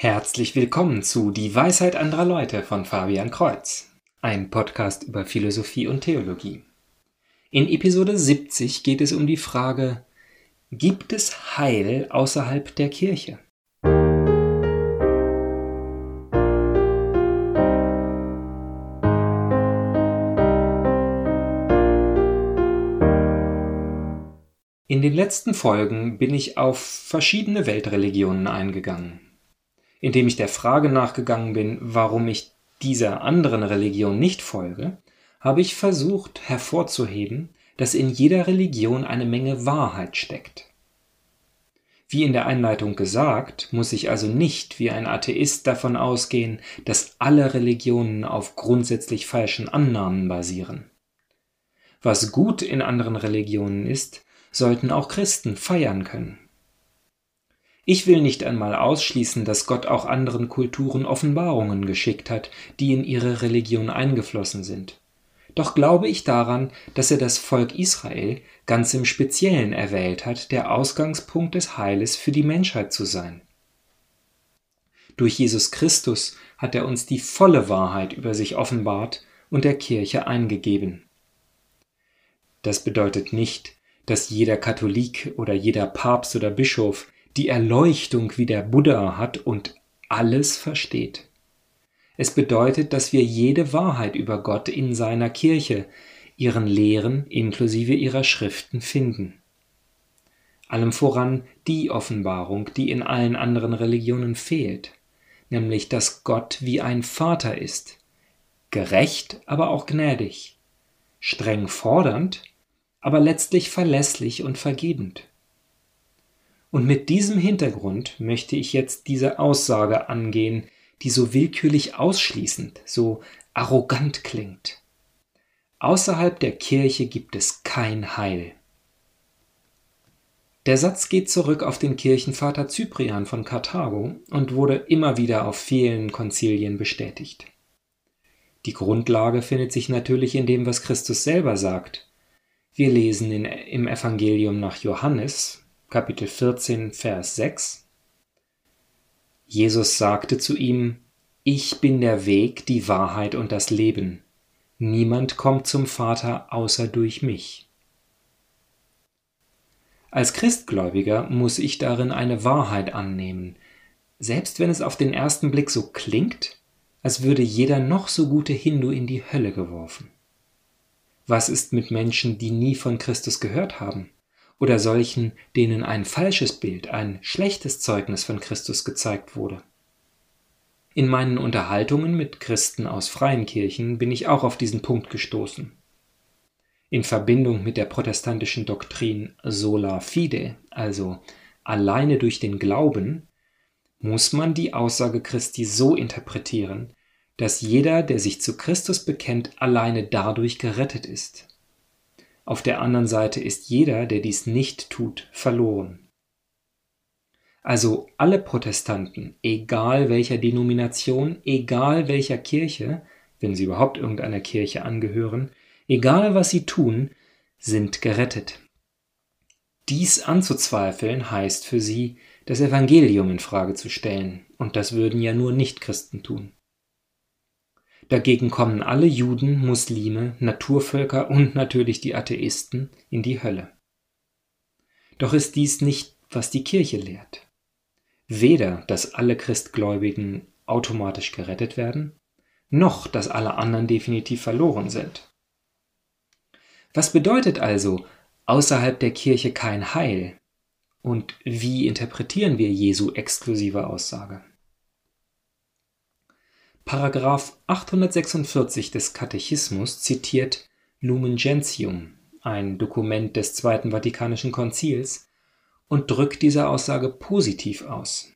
Herzlich willkommen zu Die Weisheit anderer Leute von Fabian Kreuz, ein Podcast über Philosophie und Theologie. In Episode 70 geht es um die Frage, gibt es Heil außerhalb der Kirche? In den letzten Folgen bin ich auf verschiedene Weltreligionen eingegangen indem ich der Frage nachgegangen bin, warum ich dieser anderen Religion nicht folge, habe ich versucht hervorzuheben, dass in jeder Religion eine Menge Wahrheit steckt. Wie in der Einleitung gesagt, muss ich also nicht wie ein Atheist davon ausgehen, dass alle Religionen auf grundsätzlich falschen Annahmen basieren. Was gut in anderen Religionen ist, sollten auch Christen feiern können. Ich will nicht einmal ausschließen, dass Gott auch anderen Kulturen Offenbarungen geschickt hat, die in ihre Religion eingeflossen sind. Doch glaube ich daran, dass er das Volk Israel ganz im Speziellen erwählt hat, der Ausgangspunkt des Heiles für die Menschheit zu sein. Durch Jesus Christus hat er uns die volle Wahrheit über sich offenbart und der Kirche eingegeben. Das bedeutet nicht, dass jeder Katholik oder jeder Papst oder Bischof die Erleuchtung wie der Buddha hat und alles versteht. Es bedeutet, dass wir jede Wahrheit über Gott in seiner Kirche, ihren Lehren inklusive ihrer Schriften finden. Allem voran die Offenbarung, die in allen anderen Religionen fehlt, nämlich dass Gott wie ein Vater ist, gerecht, aber auch gnädig, streng fordernd, aber letztlich verlässlich und vergebend. Und mit diesem Hintergrund möchte ich jetzt diese Aussage angehen, die so willkürlich ausschließend, so arrogant klingt. Außerhalb der Kirche gibt es kein Heil. Der Satz geht zurück auf den Kirchenvater Cyprian von Karthago und wurde immer wieder auf vielen Konzilien bestätigt. Die Grundlage findet sich natürlich in dem, was Christus selber sagt. Wir lesen in, im Evangelium nach Johannes, Kapitel 14, Vers 6. Jesus sagte zu ihm, Ich bin der Weg, die Wahrheit und das Leben. Niemand kommt zum Vater außer durch mich. Als Christgläubiger muss ich darin eine Wahrheit annehmen, selbst wenn es auf den ersten Blick so klingt, als würde jeder noch so gute Hindu in die Hölle geworfen. Was ist mit Menschen, die nie von Christus gehört haben? Oder solchen, denen ein falsches Bild, ein schlechtes Zeugnis von Christus gezeigt wurde. In meinen Unterhaltungen mit Christen aus freien Kirchen bin ich auch auf diesen Punkt gestoßen. In Verbindung mit der protestantischen Doktrin sola fide, also alleine durch den Glauben, muss man die Aussage Christi so interpretieren, dass jeder, der sich zu Christus bekennt, alleine dadurch gerettet ist. Auf der anderen Seite ist jeder, der dies nicht tut, verloren. Also alle Protestanten, egal welcher Denomination, egal welcher Kirche, wenn sie überhaupt irgendeiner Kirche angehören, egal was sie tun, sind gerettet. Dies anzuzweifeln heißt für sie, das Evangelium in Frage zu stellen, und das würden ja nur Nichtchristen tun. Dagegen kommen alle Juden, Muslime, Naturvölker und natürlich die Atheisten in die Hölle. Doch ist dies nicht, was die Kirche lehrt. Weder, dass alle Christgläubigen automatisch gerettet werden, noch, dass alle anderen definitiv verloren sind. Was bedeutet also außerhalb der Kirche kein Heil? Und wie interpretieren wir Jesu exklusive Aussage? Paragraph 846 des Katechismus zitiert Lumen Gentium, ein Dokument des Zweiten Vatikanischen Konzils, und drückt diese Aussage positiv aus.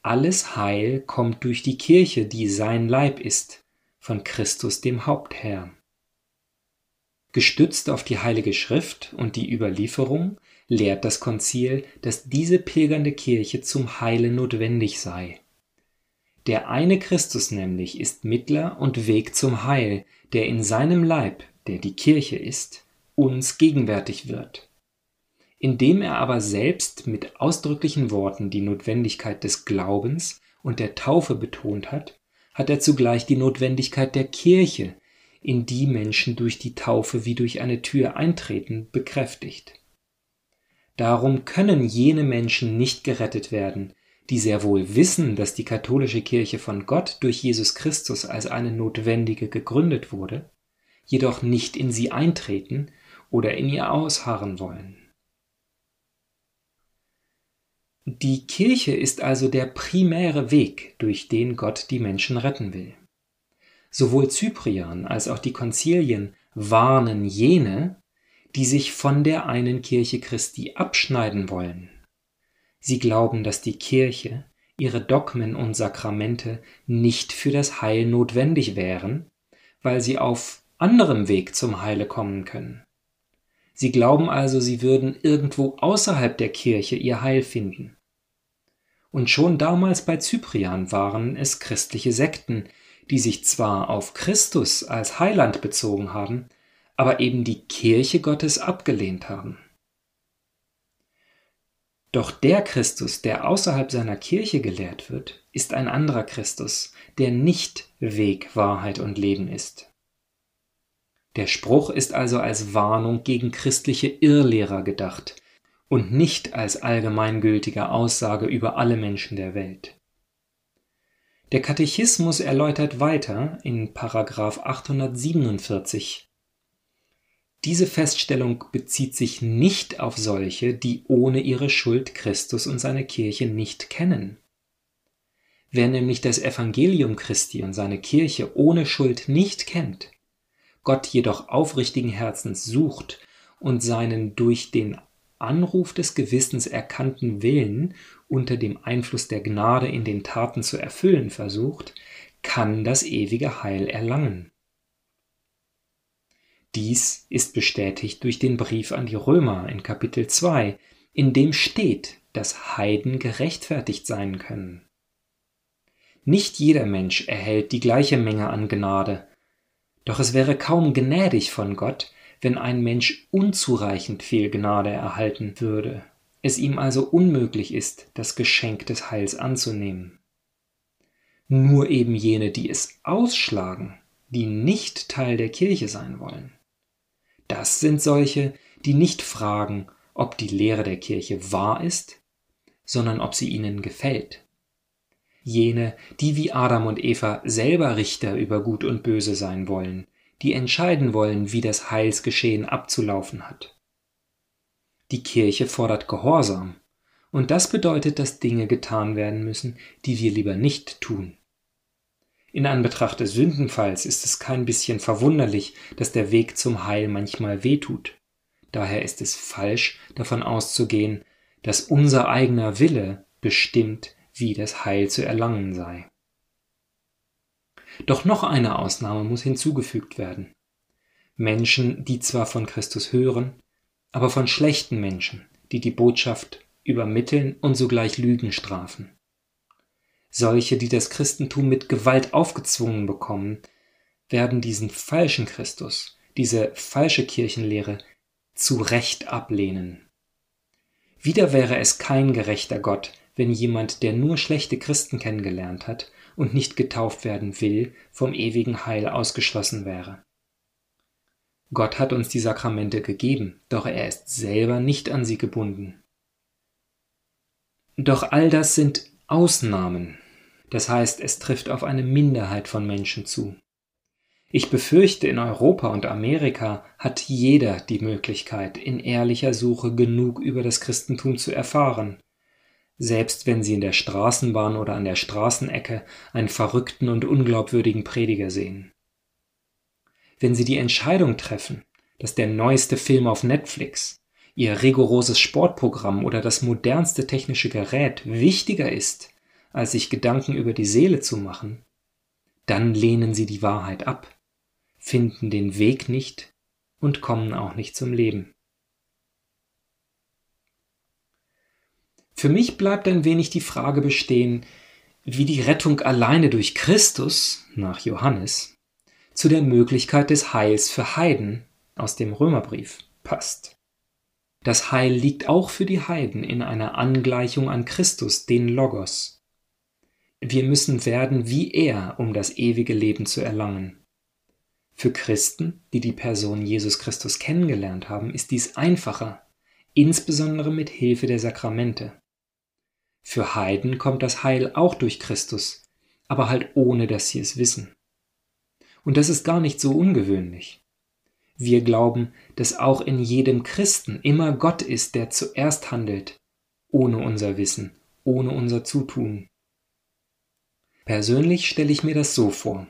Alles Heil kommt durch die Kirche, die sein Leib ist, von Christus dem Hauptherr. Gestützt auf die Heilige Schrift und die Überlieferung lehrt das Konzil, dass diese pilgernde Kirche zum Heile notwendig sei. Der eine Christus nämlich ist Mittler und Weg zum Heil, der in seinem Leib, der die Kirche ist, uns gegenwärtig wird. Indem er aber selbst mit ausdrücklichen Worten die Notwendigkeit des Glaubens und der Taufe betont hat, hat er zugleich die Notwendigkeit der Kirche, in die Menschen durch die Taufe wie durch eine Tür eintreten, bekräftigt. Darum können jene Menschen nicht gerettet werden, die sehr wohl wissen, dass die katholische Kirche von Gott durch Jesus Christus als eine notwendige gegründet wurde, jedoch nicht in sie eintreten oder in ihr ausharren wollen. Die Kirche ist also der primäre Weg, durch den Gott die Menschen retten will. Sowohl Cyprian als auch die Konzilien warnen jene, die sich von der einen Kirche Christi abschneiden wollen. Sie glauben, dass die Kirche, ihre Dogmen und Sakramente nicht für das Heil notwendig wären, weil sie auf anderem Weg zum Heile kommen können. Sie glauben also, sie würden irgendwo außerhalb der Kirche ihr Heil finden. Und schon damals bei Cyprian waren es christliche Sekten, die sich zwar auf Christus als Heiland bezogen haben, aber eben die Kirche Gottes abgelehnt haben. Doch der Christus, der außerhalb seiner Kirche gelehrt wird, ist ein anderer Christus, der nicht Weg, Wahrheit und Leben ist. Der Spruch ist also als Warnung gegen christliche Irrlehrer gedacht und nicht als allgemeingültige Aussage über alle Menschen der Welt. Der Katechismus erläutert weiter in Paragraph 847 diese Feststellung bezieht sich nicht auf solche, die ohne ihre Schuld Christus und seine Kirche nicht kennen. Wer nämlich das Evangelium Christi und seine Kirche ohne Schuld nicht kennt, Gott jedoch aufrichtigen Herzens sucht und seinen durch den Anruf des Gewissens erkannten Willen unter dem Einfluss der Gnade in den Taten zu erfüllen versucht, kann das ewige Heil erlangen. Dies ist bestätigt durch den Brief an die Römer in Kapitel 2, in dem steht, dass Heiden gerechtfertigt sein können. Nicht jeder Mensch erhält die gleiche Menge an Gnade, doch es wäre kaum gnädig von Gott, wenn ein Mensch unzureichend viel Gnade erhalten würde, es ihm also unmöglich ist, das Geschenk des Heils anzunehmen. Nur eben jene, die es ausschlagen, die nicht Teil der Kirche sein wollen. Das sind solche, die nicht fragen, ob die Lehre der Kirche wahr ist, sondern ob sie ihnen gefällt. Jene, die wie Adam und Eva selber Richter über Gut und Böse sein wollen, die entscheiden wollen, wie das Heilsgeschehen abzulaufen hat. Die Kirche fordert Gehorsam, und das bedeutet, dass Dinge getan werden müssen, die wir lieber nicht tun. In Anbetracht des Sündenfalls ist es kein bisschen verwunderlich, dass der Weg zum Heil manchmal wehtut. Daher ist es falsch, davon auszugehen, dass unser eigener Wille bestimmt, wie das Heil zu erlangen sei. Doch noch eine Ausnahme muss hinzugefügt werden. Menschen, die zwar von Christus hören, aber von schlechten Menschen, die die Botschaft übermitteln und sogleich Lügen strafen solche, die das Christentum mit Gewalt aufgezwungen bekommen, werden diesen falschen Christus, diese falsche Kirchenlehre zu Recht ablehnen. Wieder wäre es kein gerechter Gott, wenn jemand, der nur schlechte Christen kennengelernt hat und nicht getauft werden will, vom ewigen Heil ausgeschlossen wäre. Gott hat uns die Sakramente gegeben, doch er ist selber nicht an sie gebunden. Doch all das sind Ausnahmen. Das heißt, es trifft auf eine Minderheit von Menschen zu. Ich befürchte, in Europa und Amerika hat jeder die Möglichkeit, in ehrlicher Suche genug über das Christentum zu erfahren, selbst wenn sie in der Straßenbahn oder an der Straßenecke einen verrückten und unglaubwürdigen Prediger sehen. Wenn sie die Entscheidung treffen, dass der neueste Film auf Netflix, ihr rigoroses Sportprogramm oder das modernste technische Gerät wichtiger ist, als sich Gedanken über die Seele zu machen, dann lehnen sie die Wahrheit ab, finden den Weg nicht und kommen auch nicht zum Leben. Für mich bleibt ein wenig die Frage bestehen, wie die Rettung alleine durch Christus, nach Johannes, zu der Möglichkeit des Heils für Heiden aus dem Römerbrief passt. Das Heil liegt auch für die Heiden in einer Angleichung an Christus, den Logos. Wir müssen werden wie er, um das ewige Leben zu erlangen. Für Christen, die die Person Jesus Christus kennengelernt haben, ist dies einfacher, insbesondere mit Hilfe der Sakramente. Für Heiden kommt das Heil auch durch Christus, aber halt ohne, dass sie es wissen. Und das ist gar nicht so ungewöhnlich. Wir glauben, dass auch in jedem Christen immer Gott ist, der zuerst handelt, ohne unser Wissen, ohne unser Zutun. Persönlich stelle ich mir das so vor.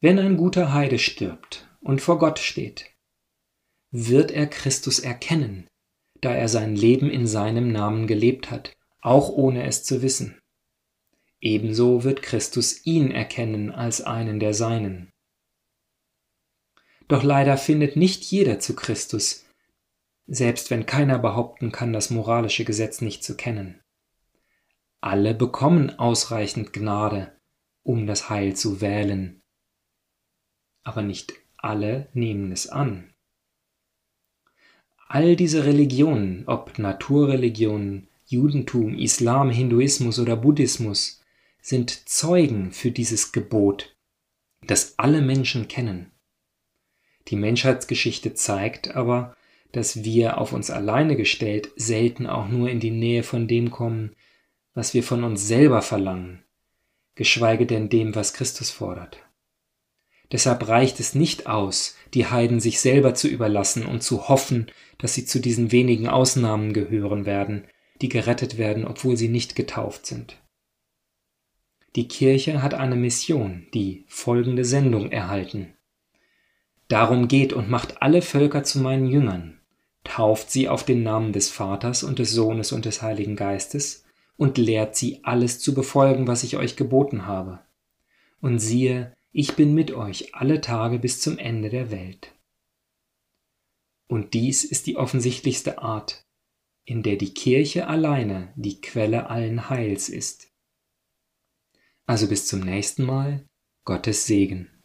Wenn ein guter Heide stirbt und vor Gott steht, wird er Christus erkennen, da er sein Leben in seinem Namen gelebt hat, auch ohne es zu wissen. Ebenso wird Christus ihn erkennen als einen der Seinen. Doch leider findet nicht jeder zu Christus, selbst wenn keiner behaupten kann, das moralische Gesetz nicht zu kennen. Alle bekommen ausreichend Gnade, um das Heil zu wählen, aber nicht alle nehmen es an. All diese Religionen, ob Naturreligionen, Judentum, Islam, Hinduismus oder Buddhismus, sind Zeugen für dieses Gebot, das alle Menschen kennen. Die Menschheitsgeschichte zeigt aber, dass wir auf uns alleine gestellt selten auch nur in die Nähe von dem kommen, was wir von uns selber verlangen, geschweige denn dem, was Christus fordert. Deshalb reicht es nicht aus, die Heiden sich selber zu überlassen und zu hoffen, dass sie zu diesen wenigen Ausnahmen gehören werden, die gerettet werden, obwohl sie nicht getauft sind. Die Kirche hat eine Mission, die folgende Sendung erhalten. Darum geht und macht alle Völker zu meinen Jüngern, tauft sie auf den Namen des Vaters und des Sohnes und des Heiligen Geistes und lehrt sie alles zu befolgen, was ich euch geboten habe. Und siehe, ich bin mit euch alle Tage bis zum Ende der Welt. Und dies ist die offensichtlichste Art, in der die Kirche alleine die Quelle allen Heils ist. Also bis zum nächsten Mal, Gottes Segen.